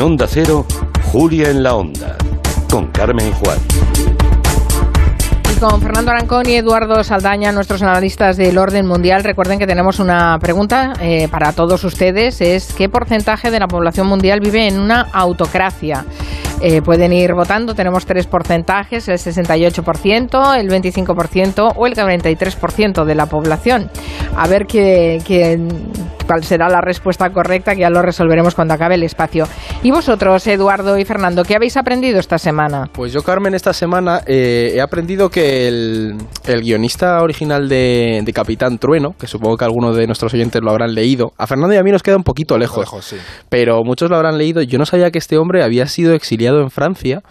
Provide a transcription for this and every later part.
Onda Cero, Julia en la Onda, con Carmen Juan con Fernando Arancón y Eduardo Saldaña, nuestros analistas del orden mundial. Recuerden que tenemos una pregunta eh, para todos ustedes, es ¿qué porcentaje de la población mundial vive en una autocracia? Eh, pueden ir votando, tenemos tres porcentajes, el 68%, el 25% o el 43% de la población. A ver qué, qué, cuál será la respuesta correcta, que ya lo resolveremos cuando acabe el espacio. ¿Y vosotros, Eduardo y Fernando, qué habéis aprendido esta semana? Pues yo, Carmen, esta semana eh, he aprendido que el, guionista original de, Capitán Trueno, que supongo que algunos de nuestros oyentes lo habrán leído, a Fernando y a mí nos queda un poquito lejos, sí. pero muchos lo habrán leído. Yo no sabía que este hombre había sido exiliado en Francia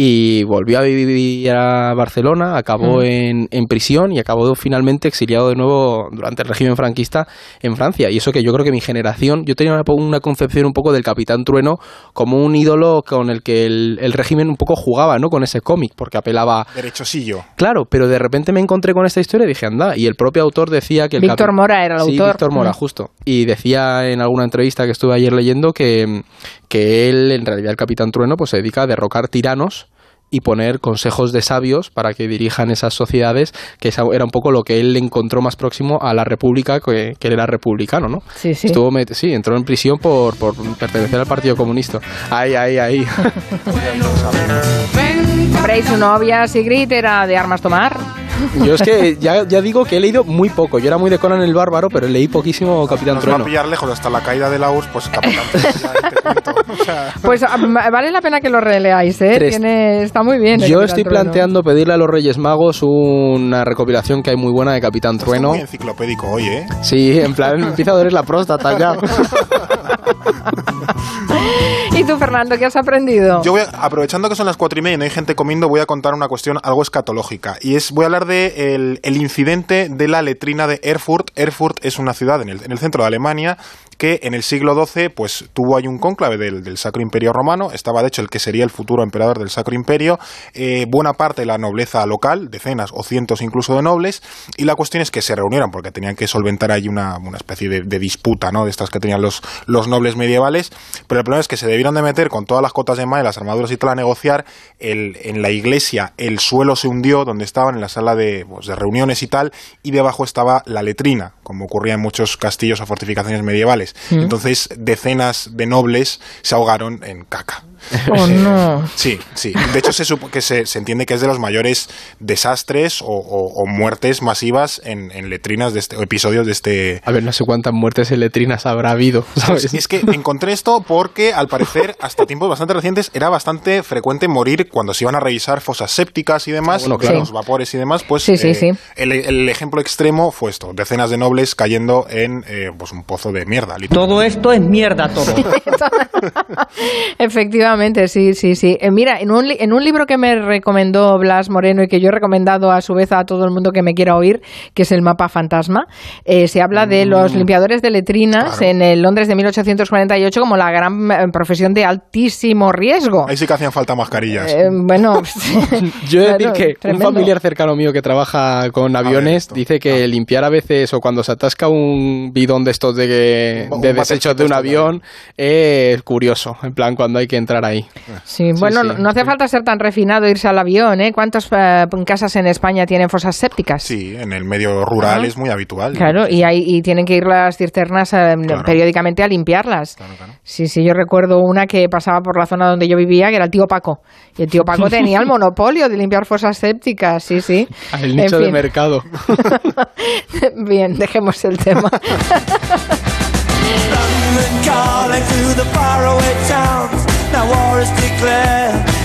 y volvió a vivir a Barcelona, acabó en, en, prisión y acabó finalmente exiliado de nuevo durante el régimen franquista en Francia. Y eso que yo creo que mi generación, yo tenía una, concepción un poco del Capitán Trueno como un ídolo con el que el, régimen un poco jugaba, ¿no? Con ese cómic, porque apelaba... Derechosillo. Claro, pero de repente me encontré con esta historia y dije, anda, y el propio autor decía que... El Víctor Mora era el sí, autor. Víctor Mora, justo. Y decía en alguna entrevista que estuve ayer leyendo que, que él, en realidad el Capitán Trueno, pues se dedica a derrocar tiranos y poner consejos de sabios para que dirijan esas sociedades, que era un poco lo que él encontró más próximo a la república, que, que él era republicano, ¿no? Sí, sí. Estuvo, sí, entró en prisión por, por pertenecer al Partido Comunista. Ahí, ahí, ahí. Hombre, y su novia Sigrid era de armas tomar. Yo es que ya, ya, digo que he leído muy poco. Yo era muy de Conan el Bárbaro, pero leí poquísimo Capitán Nos Trueno. va a pillar lejos hasta la caída de la URSS, pues Capitán Trueno. Pues vale la pena que lo releáis, ¿eh? Tiene, está muy bien. Yo estoy planteando pedirle a los Reyes Magos una recopilación que hay muy buena de Capitán Trueno. muy enciclopédico hoy, ¿eh? Sí, en plan, empieza a doler la próstata ya. ¿Y tú, Fernando, qué has aprendido? Yo voy, aprovechando que son las cuatro y media y no hay gente comiendo, voy a contar una cuestión algo escatológica. Y es, voy a hablar de el, incidente de la letrina de Erfurt. Erfurt es una ciudad en el centro de Alemania que en el siglo XII pues tuvo ahí un cónclave del, del, Sacro Imperio Romano, estaba de hecho el que sería el futuro emperador del Sacro Imperio, eh, buena parte de la nobleza local, decenas o cientos incluso de nobles, y la cuestión es que se reunieron porque tenían que solventar ahí una, una especie de, disputa, ¿no? De estas que tenían los, los nobles medievales, pero el problema es que se debieron de meter con todas las cotas de mar, las armaduras y todo a negociar, el, en la iglesia el suelo se hundió donde estaban, en la sala de, pues, de reuniones y tal, y debajo estaba la letrina, como ocurría en muchos castillos o fortificaciones medievales. Mm. Entonces, decenas de nobles se ahogaron en caca. Oh, no. Sí, sí. De hecho, se, que se, se, entiende que es de los mayores desastres o, o, o muertes masivas en, en, letrinas de este, o episodios de este. A ver, no sé cuántas muertes en letrinas habrá habido. ¿sabes? Es que encontré esto porque, al parecer, hasta tiempos bastante recientes, era bastante frecuente morir cuando se iban a revisar fosas sépticas y demás, Ah, bueno, claro. los vapores y demás. Pues sí, sí, eh, sí. El, el, ejemplo extremo fue esto: decenas de nobles cayendo en eh, pues un pozo de mierda. Todo esto es mierda, todo. Efectivamente, sí, sí, sí. Eh, mira, en un, en un libro que me recomendó Blas Moreno y que yo he recomendado a su vez a todo el mundo que me quiera oír, que es el mapa fantasma, eh, se habla de los limpiadores de letrinas Claro. en el Londres de 1848 como la gran eh, profesión de altísimo riesgo. Ahí sí que hacían falta mascarillas. Eh, bueno, Yo he de claro, decir que tremendo. un familiar cercano mío que trabaja con aviones dice que limpiar a veces o cuando se atasca un bidón de estos de, desechos de un esto avión es curioso, en plan cuando hay que entrar ahí. Sí, bueno, sí. no- hace falta ser tan refinado irse al avión, ¿eh? ¿Cuántas eh, casas en España tienen fosas sépticas? Sí, en el medio rural es muy habitual. Claro, y, hay, y tienen que ir las cisternas eh, Claro. periódicamente a limpiarlas. Claro, claro. Sí, sí, yo recuerdo una que pasaba por la zona donde yo vivía, que era el tío Paco. Y el tío Paco tenía el monopolio de limpiar fosas sépticas, sí, sí. El En nicho de fin. mercado. Bien, dejemos el tema.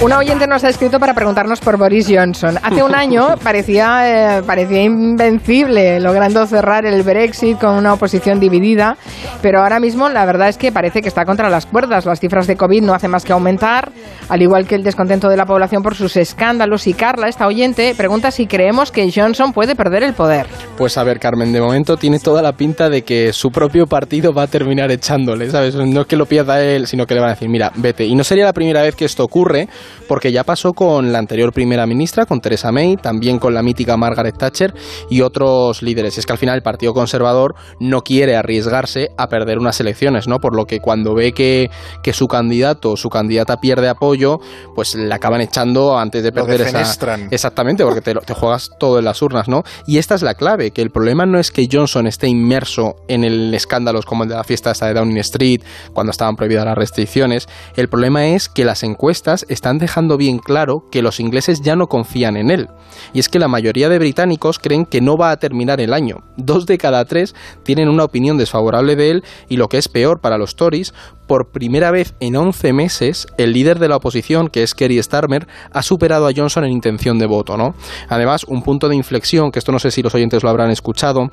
Una oyente nos ha escrito para preguntarnos por Boris Johnson. Hace un año parecía, eh, parecía invencible, logrando cerrar el Brexit con una oposición dividida, pero ahora mismo la verdad es que parece que está contra las cuerdas. Las cifras de COVID no hacen más que aumentar, al igual que el descontento de la población por sus escándalos. Y Carla, esta oyente, pregunta si creemos que Johnson puede perder el poder. Pues a ver, Carmen, de momento tiene toda la pinta de que su propio partido va a terminar echándole, ¿sabes? No es que lo pierda él, sino que le van a decir, mira, vete. Y no sería la primera vez que esto ocurre, porque ya pasó con la anterior primera ministra, con Theresa May, también con la mítica Margaret Thatcher y otros líderes. Y es que al final el Partido Conservador no quiere arriesgarse a perder unas elecciones, ¿no? Por lo que cuando ve que, que su candidato o su candidata pierde apoyo, pues la acaban echando antes de perder esa. Exactamente, porque te, te juegas todo en las urnas, ¿no? Y esta es la clave, que el problema no es que Johnson esté inmerso en el escándalos como el de la fiesta esta de Downing Street, cuando estaban prohibidas las restricciones. El problema es que las encuestas están dejando bien claro que los ingleses ya no confían en él. Y es que la mayoría de británicos creen que no va a terminar el año. Dos de cada tres tienen una opinión desfavorable de él y lo que es peor para los Tories, por primera vez en 11 meses, el líder de la oposición, que es Kerry Starmer, ha superado a Johnson en intención de voto, ¿no? Además, un punto de inflexión, que esto no sé si los oyentes lo habrán escuchado,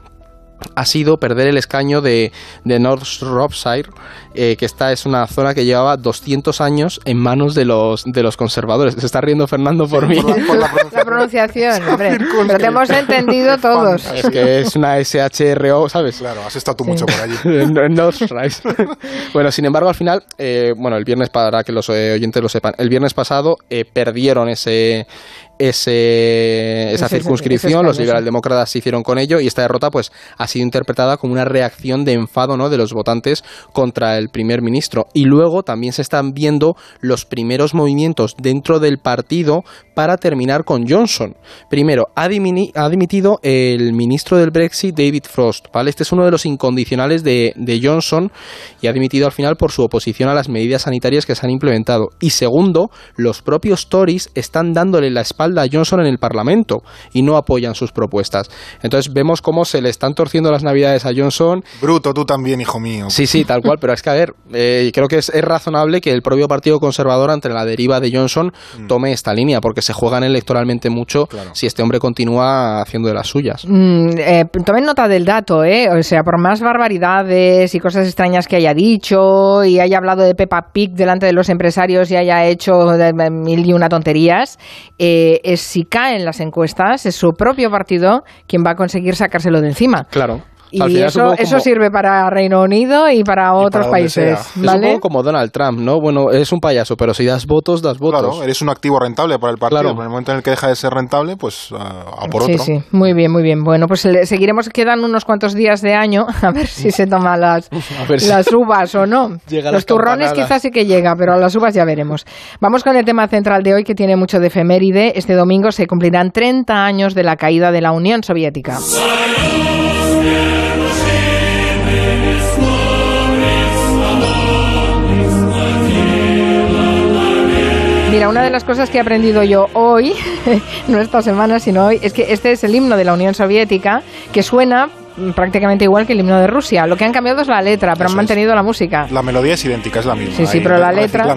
ha sido perder el escaño de, de North Shropshire, eh, que esta es una zona que llevaba 200 años en manos de los, de los conservadores. Se está riendo Fernando por mí. la, pronunciación, hombre. Pero te hemos entendido todos. Es que es una SHRO, ¿sabes? Claro, has estado tú mucho por allí. North bueno, sin embargo, al final, eh, bueno, el viernes, para que los eh, oyentes lo sepan, el viernes pasado perdieron ese, ese, esa circunscripción, los liberaldemócratas se hicieron con ello y esta derrota pues ha sido interpretada como una reacción de enfado ¿no? de los votantes contra el primer ministro. Y luego también se están viendo los primeros movimientos dentro del partido para terminar con Johnson. Primero, ha, dimitido el ministro del Brexit, David Frost. ¿vale? Este es uno de los incondicionales de, de Johnson y ha dimitido al final por su oposición a las medidas sanitarias que se han implementado. Y segundo, los propios Tories están dándole la espalda a Johnson en el Parlamento y no apoyan sus propuestas. Entonces vemos cómo se le están torciendo las navidades a Johnson. Bruto, tú también, hijo mío. Sí, sí, tal cual, pero es que a ver, eh, creo que es, razonable que el propio Partido Conservador ante la deriva de Johnson mm. tome esta línea, porque se juegan electoralmente mucho si este hombre continúa haciendo de las suyas. Mm, eh, tomen nota del dato, ¿eh? O sea, por más barbaridades y cosas extrañas que haya dicho y haya hablado de Peppa Pig delante de los empresarios y haya hecho mil y una tonterías, eh, es si caen las encuestas, es su propio partido quien va a conseguir sacárselo de encima. Claro. Y eso, eso sirve para Reino Unido y para otros países. ¿vale? Es un poco como Donald Trump, ¿no? Bueno, es un payaso, pero si das votos, das votos. Claro, eres un activo rentable para el partido. Claro. En el momento en el que deja de ser rentable, pues a, por otro. Sí, sí, muy bien, muy bien. Bueno, pues seguiremos, quedan unos cuantos días de año, a ver si se toma las, las uvas o no. Los turrones quizás sí que llega, pero a las uvas ya veremos. Vamos con el tema central de hoy, que tiene mucho de efeméride. Este domingo se cumplirán 30 años de la caída de la Unión Soviética. Mira, una de las cosas que he aprendido yo hoy, no esta semana, sino hoy, es que este es el himno de la Unión Soviética, que suena prácticamente igual que el himno de Rusia. Lo que han cambiado es la letra, pero han mantenido la música. La melodía es idéntica, es la misma. Sí, sí, pero la letra...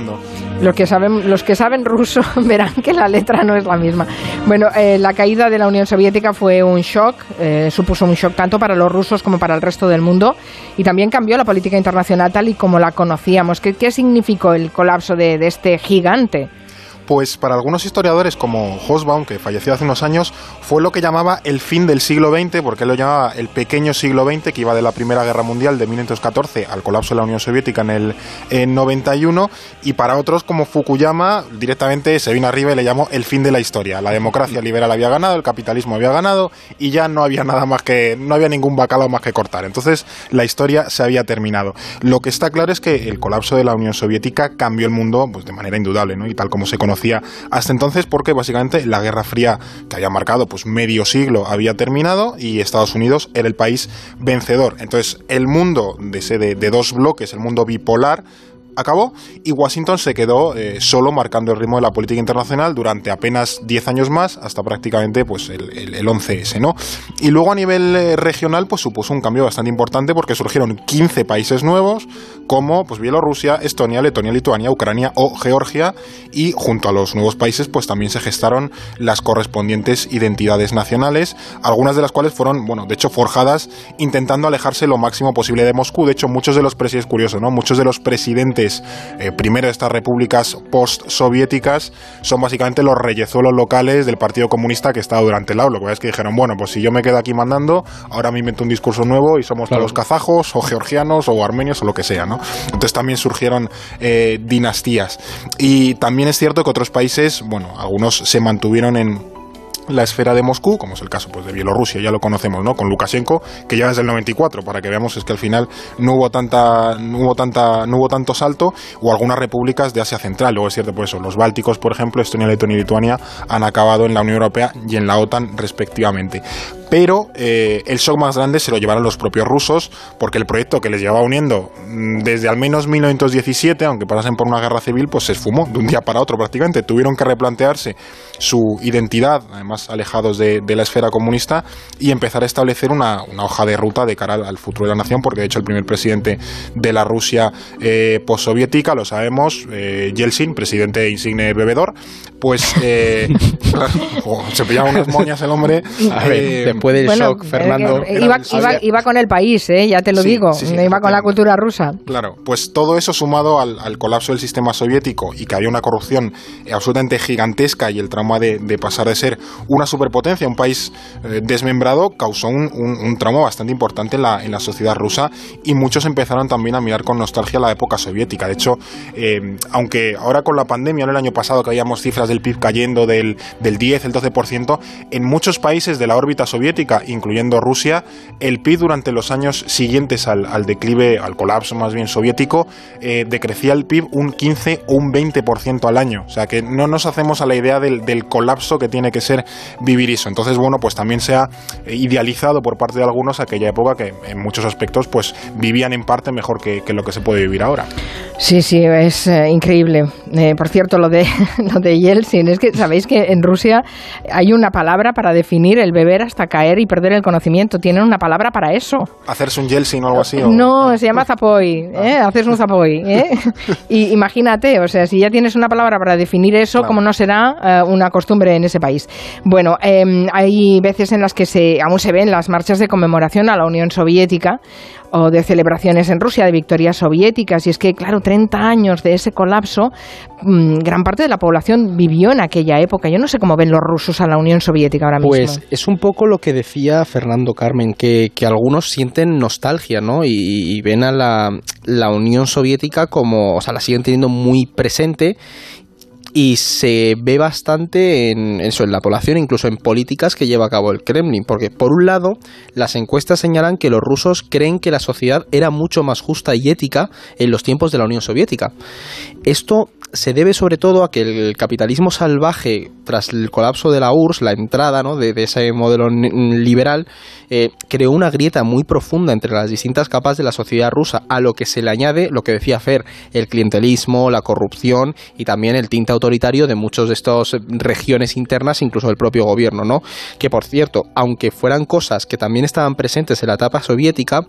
Los que, saben, los que saben ruso verán que la letra no es la misma. Bueno, eh, la caída de la Unión Soviética fue un shock, eh, supuso un shock tanto para los rusos como para el resto del mundo y también cambió la política internacional tal y como la conocíamos. ¿Qué, qué significó el colapso de, de este gigante? Pues para algunos historiadores como Hosbaum, que falleció hace unos años, fue lo que llamaba el fin del siglo XX, porque él lo llamaba el pequeño siglo XX, que iba de la Primera Guerra Mundial de 1914 al colapso de la Unión Soviética en el en 91, y para otros como Fukuyama, directamente se vino arriba y le llamó el fin de la historia. La democracia liberal había ganado, el capitalismo había ganado, y ya no había nada más que, no había ningún bacalao más que cortar. Entonces la historia se había terminado. Lo que está claro es que el colapso de la Unión Soviética cambió el mundo pues, de manera indudable, ¿no? y tal como se conoce hasta entonces porque básicamente la Guerra Fría que había marcado pues medio siglo había terminado y Estados Unidos era el país vencedor. Entonces el mundo de, de dos bloques, el mundo bipolar, acabó y Washington se quedó eh, solo marcando el ritmo de la política internacional durante apenas 10 años más hasta prácticamente pues el, el, 11S, ¿no? Y luego a nivel eh, regional pues supuso un cambio bastante importante porque surgieron 15 países nuevos como pues Bielorrusia, Estonia, Letonia, Lituania, Ucrania o Georgia y junto a los nuevos países pues también se gestaron las correspondientes identidades nacionales, algunas de las cuales fueron, bueno, de hecho forjadas intentando alejarse lo máximo posible de Moscú. De hecho, muchos de los presidentes, curioso, ¿no? Muchos de los presidentes eh, primero de estas repúblicas post-soviéticas, son básicamente los reyezuelos locales del Partido Comunista que estaba durante el aula. Lo que es que dijeron, bueno, pues si yo me quedo aquí mandando, ahora me invento un discurso nuevo y somos todos kazajos o georgianos o armenios o lo que sea, ¿no? Entonces también surgieron eh, dinastías. Y también es cierto que otros países, bueno, algunos se mantuvieron en la esfera de Moscú, como es el caso pues, de Bielorrusia, ya lo conocemos, ¿no? Con Lukashenko, que ya desde el 94, para que veamos es que al final no hubo tanta, no hubo tanta, no hubo tanto salto, o algunas repúblicas de Asia Central. Luego es cierto, pues eso, los bálticos, por ejemplo, Estonia, Letonia y Lituania han acabado en la Unión Europea y en la OTAN respectivamente pero eh, el shock más grande se lo llevaron los propios rusos, porque el proyecto que les llevaba uniendo mm, desde al menos 1917, aunque pasasen por una guerra civil, pues se esfumó de un día para otro prácticamente. Tuvieron que replantearse su identidad, además alejados de, la esfera comunista, y empezar a establecer una, hoja de ruta de cara al, futuro de la nación, porque de hecho el primer presidente de la Rusia eh, postsoviética, lo sabemos, eh, Yeltsin, presidente insigne bebedor, pues eh, se pillaba unas moñas el hombre. A ver, después del shock, Fernando. Iba, iba, con el país, ¿eh? ya te lo digo. iba con la cultura rusa. Claro, pues todo eso sumado al, colapso del sistema soviético y que había una corrupción absolutamente gigantesca y el trauma de, pasar de ser una superpotencia, un país eh, desmembrado, causó un, un, trauma bastante importante en la, en la sociedad rusa y muchos empezaron también a mirar con nostalgia la época soviética. De hecho, eh, aunque ahora con la pandemia, el año pasado que habíamos cifras de el PIB cayendo del, del 10, el 12%, en muchos países de la órbita soviética, incluyendo Rusia, el PIB durante los años siguientes al, declive, al colapso más bien soviético, eh, decrecía el PIB un 15 o un 20% al año. O sea que no nos hacemos a la idea del, colapso que tiene que ser vivir eso. Entonces, bueno, pues también se ha eh, idealizado por parte de algunos aquella época que en muchos aspectos pues vivían en parte mejor que, lo que se puede vivir ahora. Sí, sí, es eh, increíble. por cierto, lo de, lo de es que sabéis que en Rusia hay una palabra para definir el beber hasta caer y perder el conocimiento. Tienen una palabra para eso. ¿Hacerse un Yeltsin o algo así? No, se llama zapoy. ¿eh? Ah. Haces un zapoy. ¿eh? y imagínate, o sea, si ya tienes una palabra para definir eso, ¿cómo no será eh, una costumbre en ese país? Bueno, em, hay veces en las que se, aún se ven las marchas de conmemoración a la Unión Soviética o de celebraciones en Rusia de victorias soviéticas. Y es que, claro, 30 años de ese colapso, mm, gran parte de la población vivió en aquella época. Yo no sé cómo ven los rusos a la Unión Soviética ahora mismo. Pues es un poco lo que decía Fernando Carmen, que, algunos sienten nostalgia, ¿no? Y, ven a la, la Unión Soviética como, o sea, la siguen teniendo muy presente y se ve bastante en eso, en la población, incluso en políticas que lleva a cabo el Kremlin, porque por un lado las encuestas señalan que los rusos creen que la sociedad era mucho más justa y ética en los tiempos de la Unión Soviética. Esto se debe sobre todo a que el capitalismo salvaje, tras el colapso de la URSS, la entrada ¿no? de, ese modelo liberal, eh, creó una grieta muy profunda entre las distintas capas de la sociedad rusa, a lo que se le añade lo que decía Fer, el clientelismo, la corrupción y también el tinte autoritario de muchas de estas regiones internas, incluso del propio gobierno, ¿no? Que por cierto, aunque fueran cosas que también estaban presentes en la etapa soviética,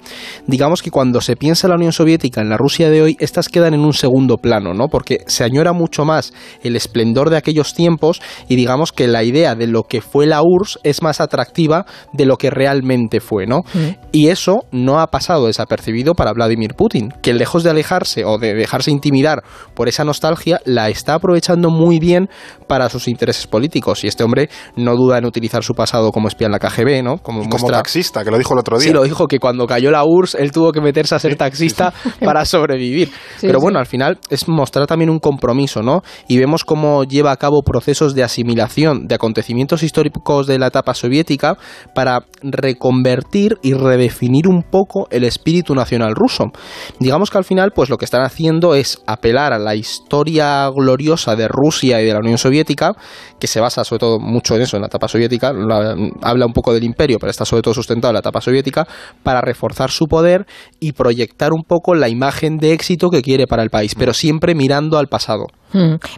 digamos que cuando se piensa en la Unión Soviética, en la Rusia de hoy, estas quedan en un segundo plano, ¿no? Porque se era mucho más el esplendor de aquellos tiempos y digamos que la idea de lo que fue la URSS es más atractiva de lo que realmente fue, ¿no? Mm. Y eso no ha pasado desapercibido para Vladimir Putin, que lejos de alejarse o de dejarse intimidar por esa nostalgia, la está aprovechando muy bien para sus intereses políticos. Y este hombre no duda en utilizar su pasado como espía en la KGB, ¿no? Como, como taxista, que lo dijo el otro día. Sí, lo dijo que cuando cayó la URSS él tuvo que meterse a ser taxista para sobrevivir. Pero bueno, al final es mostrar también un compromiso compromiso, ¿no? Y vemos cómo lleva a cabo procesos de asimilación de acontecimientos históricos de la etapa soviética para reconvertir y redefinir un poco el espíritu nacional ruso. Digamos que al final, pues lo que están haciendo es apelar a la historia gloriosa de Rusia y de la Unión Soviética, que se basa sobre todo mucho en eso, en la etapa soviética, habla un poco del imperio, pero está sobre todo sustentado en la etapa soviética, para reforzar su poder y proyectar un poco la imagen de éxito que quiere para el país, pero siempre mirando al pasado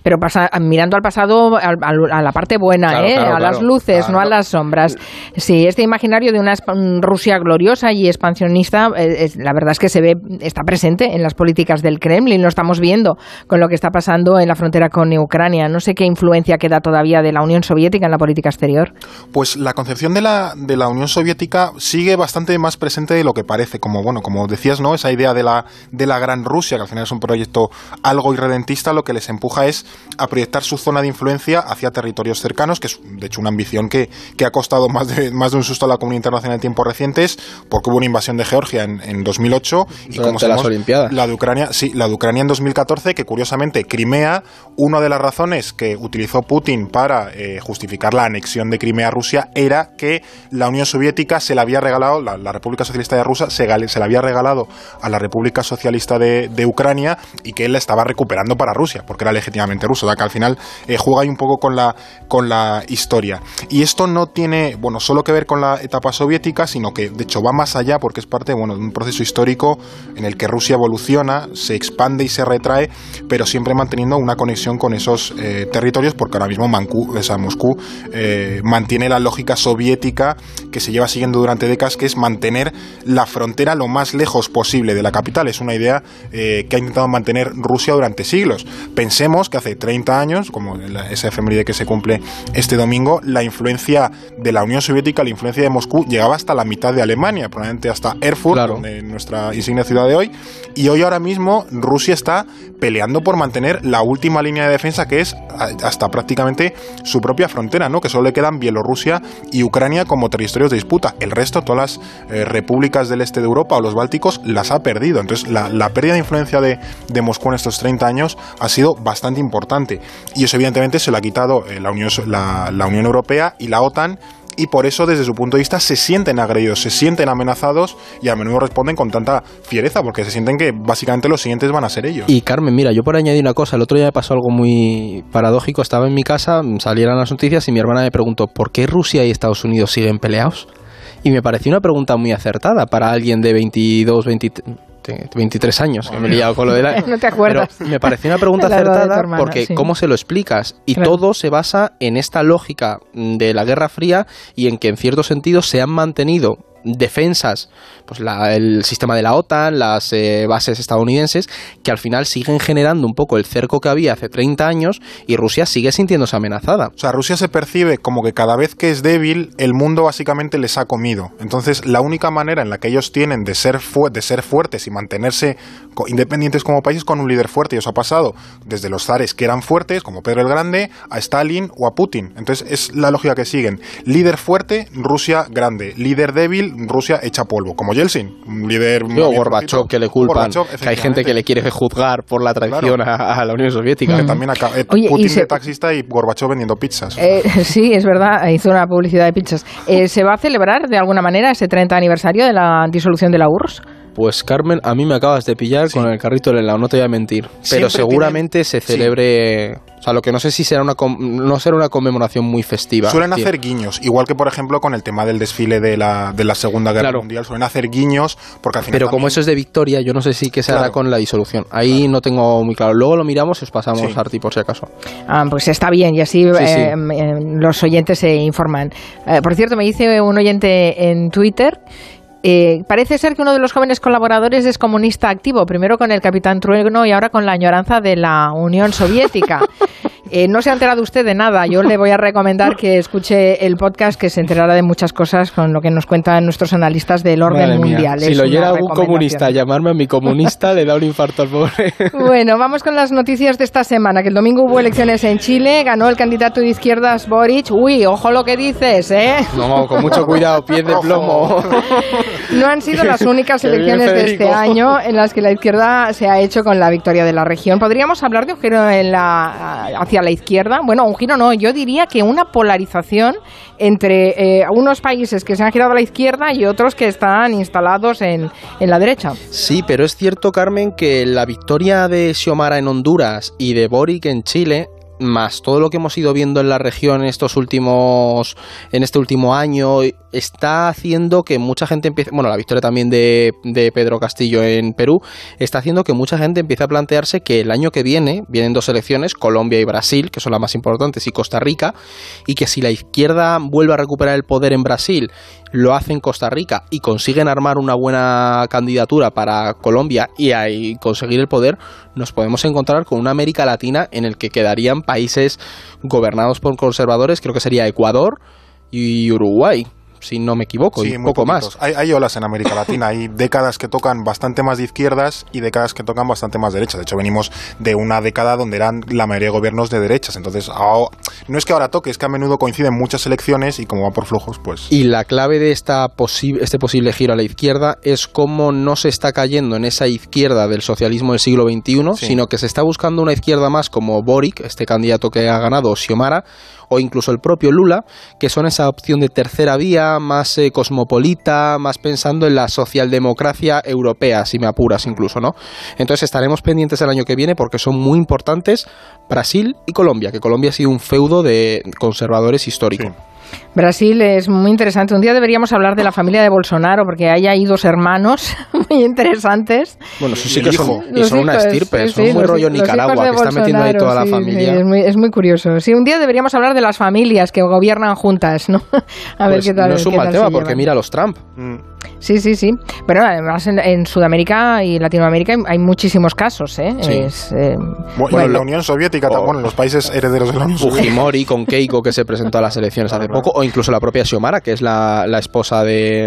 pero pasa, mirando al pasado, al- al- a la parte buena, Claro, ¿eh? claro, a las claro. luces, no a las sombras. Sí, este imaginario de una Rusia gloriosa y expansionista, eh, es- la verdad es que se ve, está presente en las políticas del Kremlin, lo estamos viendo con lo que está pasando en la frontera con Ucrania. No sé qué influencia queda todavía de la Unión Soviética en la política exterior. Pues la concepción de la, de la Unión Soviética sigue bastante más presente de lo que parece. Como bueno, como decías, ¿no? Esa idea de la, de la gran Rusia, que al final es un proyecto algo irredentista, lo que les empuja es a proyectar su zona de influencia hacia territorios cercanos, que es de hecho una ambición que, que ha costado más de, más de un susto a la comunidad internacional en tiempos recientes, porque hubo una invasión de Georgia en, en 2008 y como las sabemos, Olimpiadas. la de Ucrania, sí, la de Ucrania en 2014, que curiosamente Crimea, una de las razones que utilizó Putin para eh, justificar la anexión de Crimea a Rusia era que la Unión Soviética se la había regalado, la, la República Socialista de Rusia se, se la había regalado a la República Socialista de, de Ucrania y que él la estaba recuperando para Rusia, porque era legítimamente ruso, sea que al final eh, juega ahí un poco con la, con la historia. Y esto no tiene, bueno, solo que ver con la etapa soviética, sino que de hecho va más allá porque es parte, bueno, de un proceso histórico en el que Rusia evoluciona, se expande y se retrae, pero siempre manteniendo una conexión con esos eh, territorios, porque ahora mismo Moscú eh, mantiene la lógica soviética que se lleva siguiendo durante décadas, que es mantener la frontera lo más lejos posible de la capital. Es una idea que ha intentado mantener Rusia durante siglos. Pensemos que hace 30 años, como esa efeméride que se cumple este domingo, la influencia de la Unión Soviética, la influencia de Moscú, llegaba hasta la mitad de Alemania, probablemente hasta Erfurt, Claro. donde nuestra insignia ciudad de hoy. Y hoy ahora mismo Rusia está peleando por mantener la última línea de defensa que es hasta prácticamente su propia frontera, ¿no? Que solo le quedan Bielorrusia y Ucrania como territorios de disputa. El resto, todas las eh, repúblicas del este de Europa o los bálticos, las ha perdido. Entonces, la, la pérdida de influencia de, de Moscú en estos 30 años ha sido bastante importante. Y eso, evidentemente, se lo ha quitado eh, la, Unión, la Unión Europea y la OTAN y por eso desde su punto de vista se sienten agredidos, se sienten amenazados y a menudo responden con tanta fiereza porque se sienten que básicamente los siguientes van a ser ellos. Y Carmen, mira, yo por añadir una cosa, el otro día me pasó algo muy paradójico, estaba en mi casa, salieron las noticias y mi hermana me preguntó, ¿por qué Rusia y Estados Unidos siguen peleados? Y me pareció una pregunta muy acertada para alguien de 22, 23... 23 años, que me he liado con lo de la... No te acuerdas. Pero me pareció una pregunta acertada hermana, porque sí. ¿cómo se lo explicas? Y Claro. todo se basa en esta lógica de la Guerra Fría y en que en cierto sentido se han mantenido defensas, pues el sistema de la OTAN, las eh, bases estadounidenses, que al final siguen generando un poco el cerco que había hace 30 años y Rusia sigue sintiéndose amenazada. O sea, Rusia se percibe como que cada vez que es débil, el mundo básicamente les ha comido. Entonces, la única manera en la que ellos tienen de ser, fu- de ser fuertes y mantenerse independientes como país con un líder fuerte. Y os ha pasado desde los zares que eran fuertes, como Pedro el Grande, a Stalin o a Putin. Entonces, es la lógica que siguen. Líder fuerte, Rusia grande. Líder débil, Rusia hecha polvo. Como Yeltsin, un líder... O bien Gorbachev, que le culpan, Gorbachev, que hay gente que le quiere juzgar por la traición a, a la Unión Soviética. Que también eh, Oye, Putin se- de taxista y Gorbachev vendiendo pizzas. Eh, sí, es verdad, hizo una publicidad de pizzas. Eh, ¿Se va a celebrar de alguna manera ese 30 aniversario de la disolución de la URSS? Pues Carmen, a mí me acabas de pillar con el carrito del helado, no te voy a mentir. Pero Siempre seguramente tienen- se Sí. celebre, o sea, lo que no sé si será una com- no será una conmemoración muy festiva. Suelen decir, hacer guiños, igual que por ejemplo con el tema del desfile de la, de la Segunda Guerra Claro. Mundial, suelen hacer guiños porque al final Pero como eso es de victoria, yo no sé si qué se hará Claro. con la disolución. Ahí no tengo muy claro. Luego lo miramos y os pasamos Sí. Arti por si acaso. Ah, pues está bien y así sí. eh, eh, los oyentes se informan. Eh, por cierto, me dice un oyente en Twitter. Eh, parece ser que uno de los jóvenes colaboradores es comunista activo, primero con el capitán Trueno y ahora con la añoranza de la Unión Soviética. Eh, no se ha enterado usted de nada. Yo le voy a recomendar que escuche el podcast, que se enterará de muchas cosas con lo que nos cuentan nuestros analistas del orden Madre mía, mundial. Si Es lo oyera algún recomendación. comunista, llamarme a mi comunista le da un infarto al pobre. Bueno, vamos con las noticias de esta semana. Que el domingo hubo elecciones en Chile, ganó el candidato de izquierdas Boric. Uy, ojo lo que dices, ¿eh? No, con mucho cuidado, pies de plomo. No han sido las únicas elecciones de este año en las que la izquierda se ha hecho con la victoria de la región. ¿Podríamos hablar de un giro en la, hacia la izquierda? Bueno, un giro no, yo diría que una polarización entre eh, unos países que se han girado a la izquierda y otros que están instalados en, en la derecha. Sí, pero es cierto, Carmen, que la victoria de Xiomara en Honduras y de Boric en Chile más todo lo que hemos ido viendo en la región en estos últimos en este último año está haciendo que mucha gente empiece bueno la victoria también de, de, Pedro Castillo en Perú está haciendo que mucha gente empiece a plantearse que el año que viene vienen dos elecciones Colombia y Brasil que son las más importantes y Costa Rica y que si la izquierda vuelve a recuperar el poder en Brasil lo hace en Costa Rica y consiguen armar una buena candidatura para Colombia y ahí conseguir el poder, nos podemos encontrar con una América Latina en el que quedarían países gobernados por conservadores, creo que sería Ecuador y Uruguay si no me equivoco, y un poco más. Hay, hay, olas en América Latina, hay décadas que tocan bastante más de izquierdas y décadas que tocan bastante más de derechas. De hecho, venimos de una década donde eran la mayoría de gobiernos de derechas. Entonces, no es que ahora toque, es que a menudo coinciden muchas elecciones y como va por flujos, pues... Y la clave de esta este posible giro a la izquierda es cómo no se está cayendo en esa izquierda del socialismo del siglo XXI, sino que se está buscando una izquierda más como Boric, este candidato que ha ganado, Xiomara, o incluso el propio Lula, que son esa opción de tercera vía, más eh, cosmopolita, más pensando en la socialdemocracia europea, si me apuras incluso, ¿no? Entonces estaremos pendientes el año que viene porque son muy importantes Brasil y Colombia, que Colombia ha sido un feudo de conservadores histórico. Brasil es muy interesante. Un día deberíamos hablar de la familia de Bolsonaro, porque ahí hay dos hermanos muy interesantes. Bueno, eso sí que son, y son una estirpe, son muy rollo Nicaragua, que está metiendo ahí toda la familia. Es muy, es, muy, curioso. Sí, un día deberíamos hablar de las familias que gobiernan juntas, ¿no? A ver pues qué tal. No es un mal tema, porque mira los Trump. Mm. Sí, sí, sí. Pero además en, Sudamérica y Latinoamérica hay, muchísimos casos. ¿eh? eh bueno, en la Unión Soviética, bueno, los países herederos de la Unión Soviética. Fujimori con Keiko que se presentó a las elecciones hace poco, o incluso la propia Xiomara, que es la, la esposa de...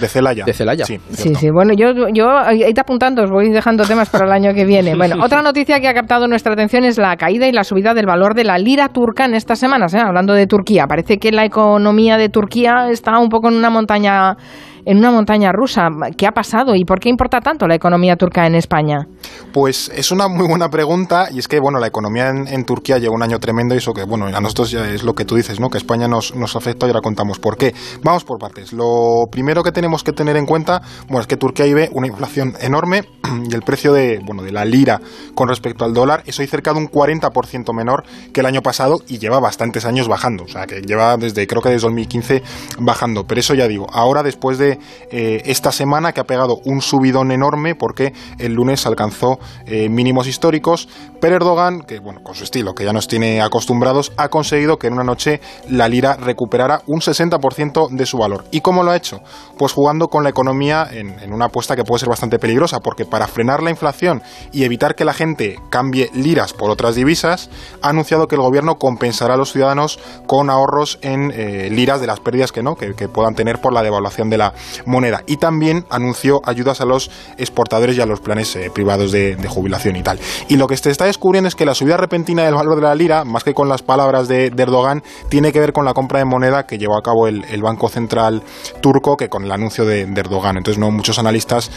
De Celaya. De Celaya. Sí, sí, Bueno, yo, yo ahí está apuntando, os voy dejando temas para el año que viene. Bueno, otra noticia que ha captado nuestra atención es la caída y la subida del valor de la lira turca en estas semanas, ¿eh? hablando de Turquía. Parece que la economía de Turquía está un poco en una montaña en una montaña rusa. ¿Qué ha pasado y por qué importa tanto la economía turca en España? Pues es una muy buena pregunta y es que, bueno, la economía en, Turquía lleva un año tremendo y eso que, bueno, a nosotros ya es lo que tú dices, ¿no? Que España nos, nos afecta y ahora contamos por qué. Vamos por partes. Lo primero que tenemos que tener en cuenta, bueno, es que Turquía vive una inflación enorme y el precio de, bueno, de la lira con respecto al dólar, eso hay cerca de un 40% menor que el año pasado y lleva bastantes años bajando. O sea, que lleva desde, creo que desde 2015 bajando. Pero eso ya digo, ahora después de eh, esta semana que ha pegado un subidón enorme porque el lunes alcanzó eh, mínimos históricos, pero Erdogan, que bueno, con su estilo, que ya nos tiene acostumbrados, ha conseguido que en una noche la lira recuperara un 60% de su valor. ¿Y cómo lo ha hecho? Pues jugando con la economía en, una apuesta que puede ser bastante peligrosa, porque para frenar la inflación y evitar que la gente cambie liras por otras divisas, ha anunciado que el gobierno compensará a los ciudadanos con ahorros en eh, liras de las pérdidas que no, que puedan tener por la devaluación de la moneda. Y también anunció ayudas a los exportadores y a los planes eh, privados de, jubilación y tal. Y lo que se está descubriendo es que la subida repentina del valor de la lira, más que con las palabras de, Erdogan, tiene que ver con la compra de moneda que llevó a cabo el, Banco Central turco que con el anuncio de, Erdogan. Entonces, no muchos analistas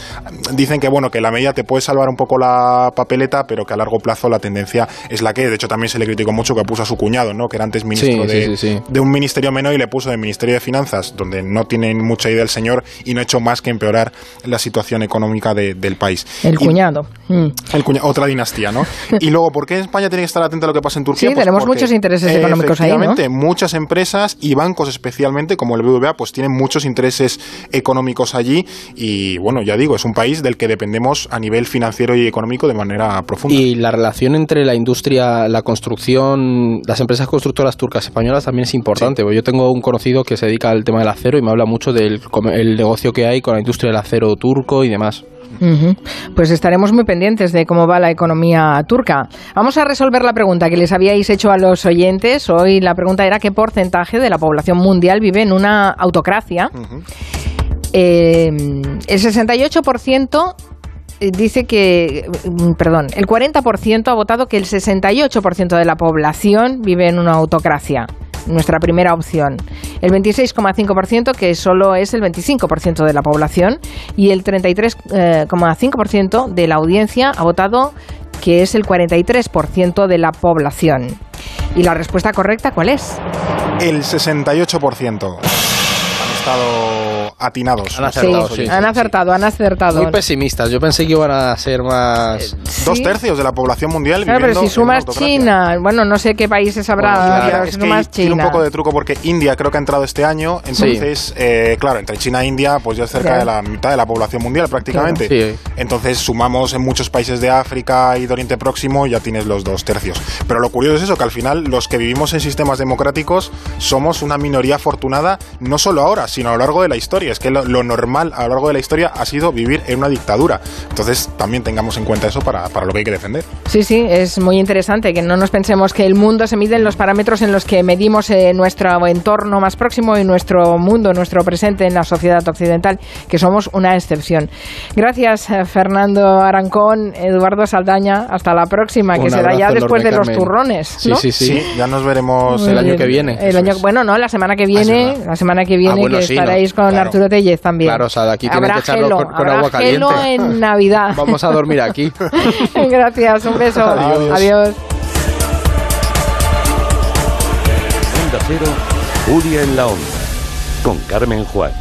dicen que bueno que la medida te puede salvar un poco la papeleta, pero que a largo plazo la tendencia es la que, de hecho, también se le criticó mucho que puso a su cuñado, ¿no? que era antes ministro de, de un ministerio menor y le puso de Ministerio de Finanzas, donde no tienen mucha idea el señor y no ha hecho más que empeorar la situación económica del país. El cuñado. Mm. El Otra dinastía, ¿no? y luego, ¿por qué España tiene que estar atenta a lo que pasa en Turquía? Sí, pues tenemos muchos intereses económicos ahí, ¿no? muchas empresas y bancos especialmente, como el BBVA, pues tienen muchos intereses económicos allí y, bueno, ya digo, es un país del que dependemos a nivel financiero y económico de manera profunda. Y la relación entre la industria, la construcción, las empresas constructoras turcas españolas también es importante. Yo tengo un conocido que se dedica al tema del acero y me habla mucho del el negocio que hay con la industria del acero turco y demás. Pues estaremos muy pendientes de cómo va la economía turca. Vamos a resolver la pregunta que les habíais hecho a los oyentes. Hoy la pregunta era qué porcentaje de la población mundial vive en una autocracia. Eh, el 68% eh, dice que, mm, perdón, el 40% ha votado que el 68% de la población vive en una autocracia nuestra primera opción. El 26,5%, que solo es el 25% de la población, y el 33,5% de la audiencia ha votado que es el 43% de la población. ¿Y la respuesta correcta cuál es? El 68%. Han estado atinados. Han acertado, sí, sí, han sí, acertado, han acertado. Muy pesimistas. Yo pensé que iban a ser más. Dos Sí. tercios de la población mundial Claro, pero viviendo si en sumas. China, bueno, no sé qué países habrá, Bueno, pero si es que sumas tiene un China. poco de truco porque India creo que ha entrado este año, entonces, eh, claro, entre China e India, pues ya es cerca de la mitad de la población mundial prácticamente. Claro. Sí. Entonces sumamos en muchos países de África y de Oriente Próximo y ya tienes los dos tercios. Pero lo curioso es eso, que al final los que vivimos en sistemas democráticos somos una minoría afortunada, no solo ahora, sino a lo largo de la historia. Es que lo, lo normal a lo largo de la historia ha sido vivir en una dictadura. Entonces también tengamos en cuenta eso para, para lo que hay que defender. Sí, sí, es muy interesante que no nos pensemos que el mundo se mide en los parámetros en los que medimos eh, nuestro entorno más próximo y nuestro mundo, nuestro presente en la sociedad occidental, que somos una excepción. Gracias, eh, Fernando Arancón, Eduardo Saldaña. Hasta la próxima, que Un será ya después de los turrones. Sí, ¿no? sí, sí. Sí, ya nos veremos el año que viene. El año-. Bueno, no, la semana que es viene, la semana que viene Ah, bueno, que sí, no, estaréis con claro. Arturo Tellez también. Claro, o sea, de aquí Habrá que echarlo gelo, con- con habrá agua gelo caliente. en Navidad. Vamos a dormir aquí. Gracias, un beso. Adiós. Adiós. Onda Cero, Julia en la Onda, con Carmen Juan.